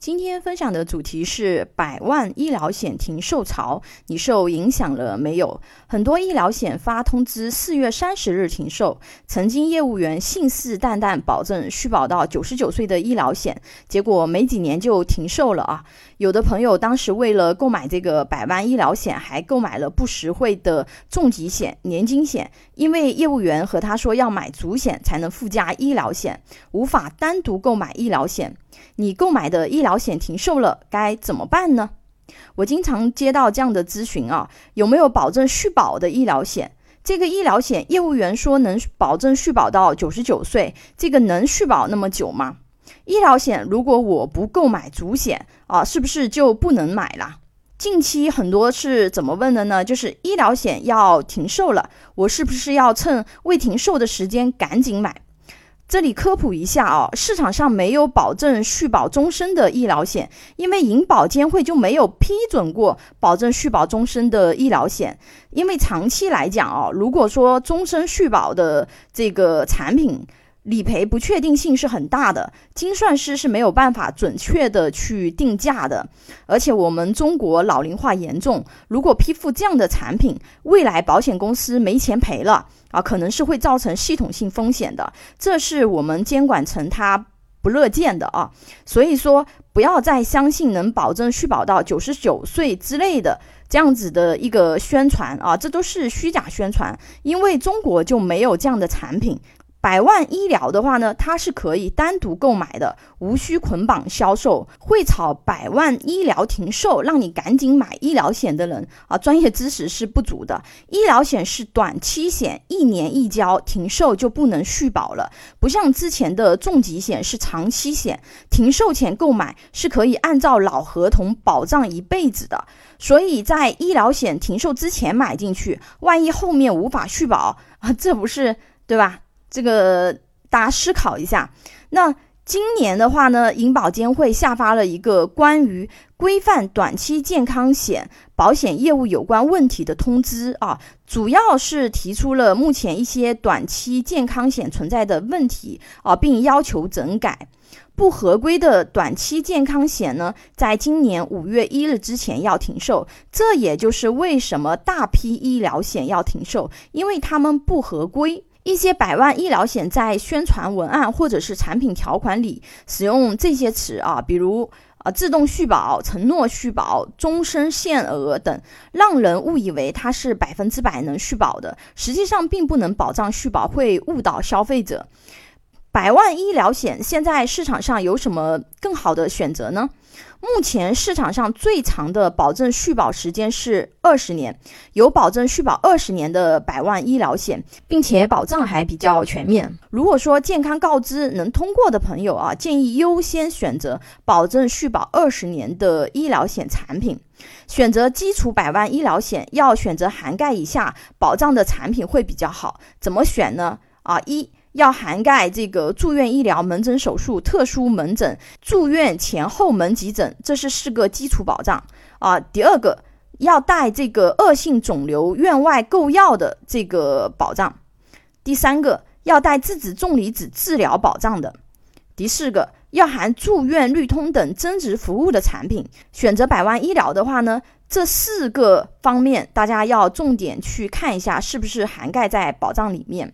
今天分享的主题是百万医疗险停售潮，你受影响了没有？很多医疗险发通知四月三十日停售，曾经业务员信誓旦旦保证续保到九十九岁的医疗险，结果没几年就停售了啊！有的朋友当时为了购买这个百万医疗险，还购买了不实惠的重疾险、年金险，因为业务员和他说要买主险才能附加医疗险，无法单独购买医疗险。你购买的医疗险停售了，该怎么办呢？我经常接到这样的咨询啊，有没有保证续保的医疗险？这个医疗险业务员说能保证续保到九十九岁，这个能续保那么久吗？医疗险如果我不购买主险啊，是不是就不能买了？近期很多是怎么问的呢？就是医疗险要停售了，我是不是要趁未停售的时间赶紧买？这里科普一下啊，市场上没有保证续保终身的医疗险，因为银保监会就没有批准过保证续保终身的医疗险。因为长期来讲啊，如果说终身续保的这个产品，理赔不确定性是很大的，精算师是没有办法准确的去定价的。而且我们中国老龄化严重，如果批复这样的产品，未来保险公司没钱赔了啊，可能是会造成系统性风险的。这是我们监管层他不乐见的啊。所以说，不要再相信能保证续保到九十九岁之类的这样子的一个宣传啊，这都是虚假宣传，因为中国就没有这样的产品。百万医疗的话呢，它是可以单独购买的，无需捆绑销售。会炒百万医疗停售，让你赶紧买医疗险的人啊，专业知识是不足的。医疗险是短期险，一年一交，停售就不能续保了。不像之前的重疾险是长期险，停售前购买是可以按照老合同保障一辈子的。所以在医疗险停售之前买进去，万一后面无法续保啊，这不是对吧？这个大家思考一下。那今年的话呢，银保监会下发了一个关于规范短期健康险保险业务有关问题的通知啊，主要是提出了目前一些短期健康险存在的问题啊，并要求整改。不合规的短期健康险呢，在今年五月一日之前要停售。这也就是为什么大批医疗险要停售，因为他们不合规。一些百万医疗险在宣传文案或者是产品条款里使用这些词啊，比如啊自动续保、承诺续保、终身限额等，让人误以为它是百分之百能续保的，实际上并不能保障续保，会误导消费者。百万医疗险现在市场上有什么更好的选择呢？目前市场上最长的保证续保时间是二十年，有保证续保二十年的百万医疗险，并且保障还比较全面。如果说健康告知能通过的朋友啊，建议优先选择保证续保二十年的医疗险产品。选择基础百万医疗险，要选择涵盖以下保障的产品会比较好。怎么选呢？啊，一。要涵盖这个住院医疗、门诊手术、特殊门诊、住院前后门急诊，这是四个基础保障啊。第二个要带这个恶性肿瘤院外购药的这个保障。第三个要带质子重离子治疗保障的。第四个要含住院绿通等增值服务的产品。选择百万医疗的话呢，这四个方面大家要重点去看一下，是不是涵盖在保障里面。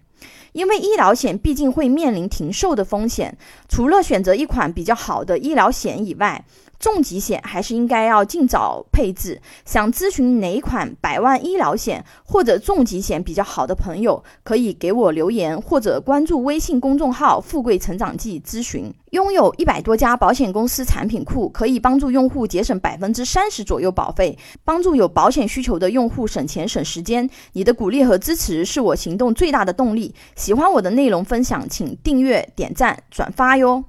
因为医疗险毕竟会面临停售的风险，除了选择一款比较好的医疗险以外，重疾险还是应该要尽早配置。想咨询哪款百万医疗险或者重疾险比较好的朋友，可以给我留言或者关注微信公众号“富贵成长记”咨询。拥有一百多家保险公司产品库，可以帮助用户节省百分之三十左右保费，帮助有保险需求的用户省钱省时间。你的鼓励和支持是我行动最大的动力。喜欢我的内容分享，请订阅、点赞、转发哟。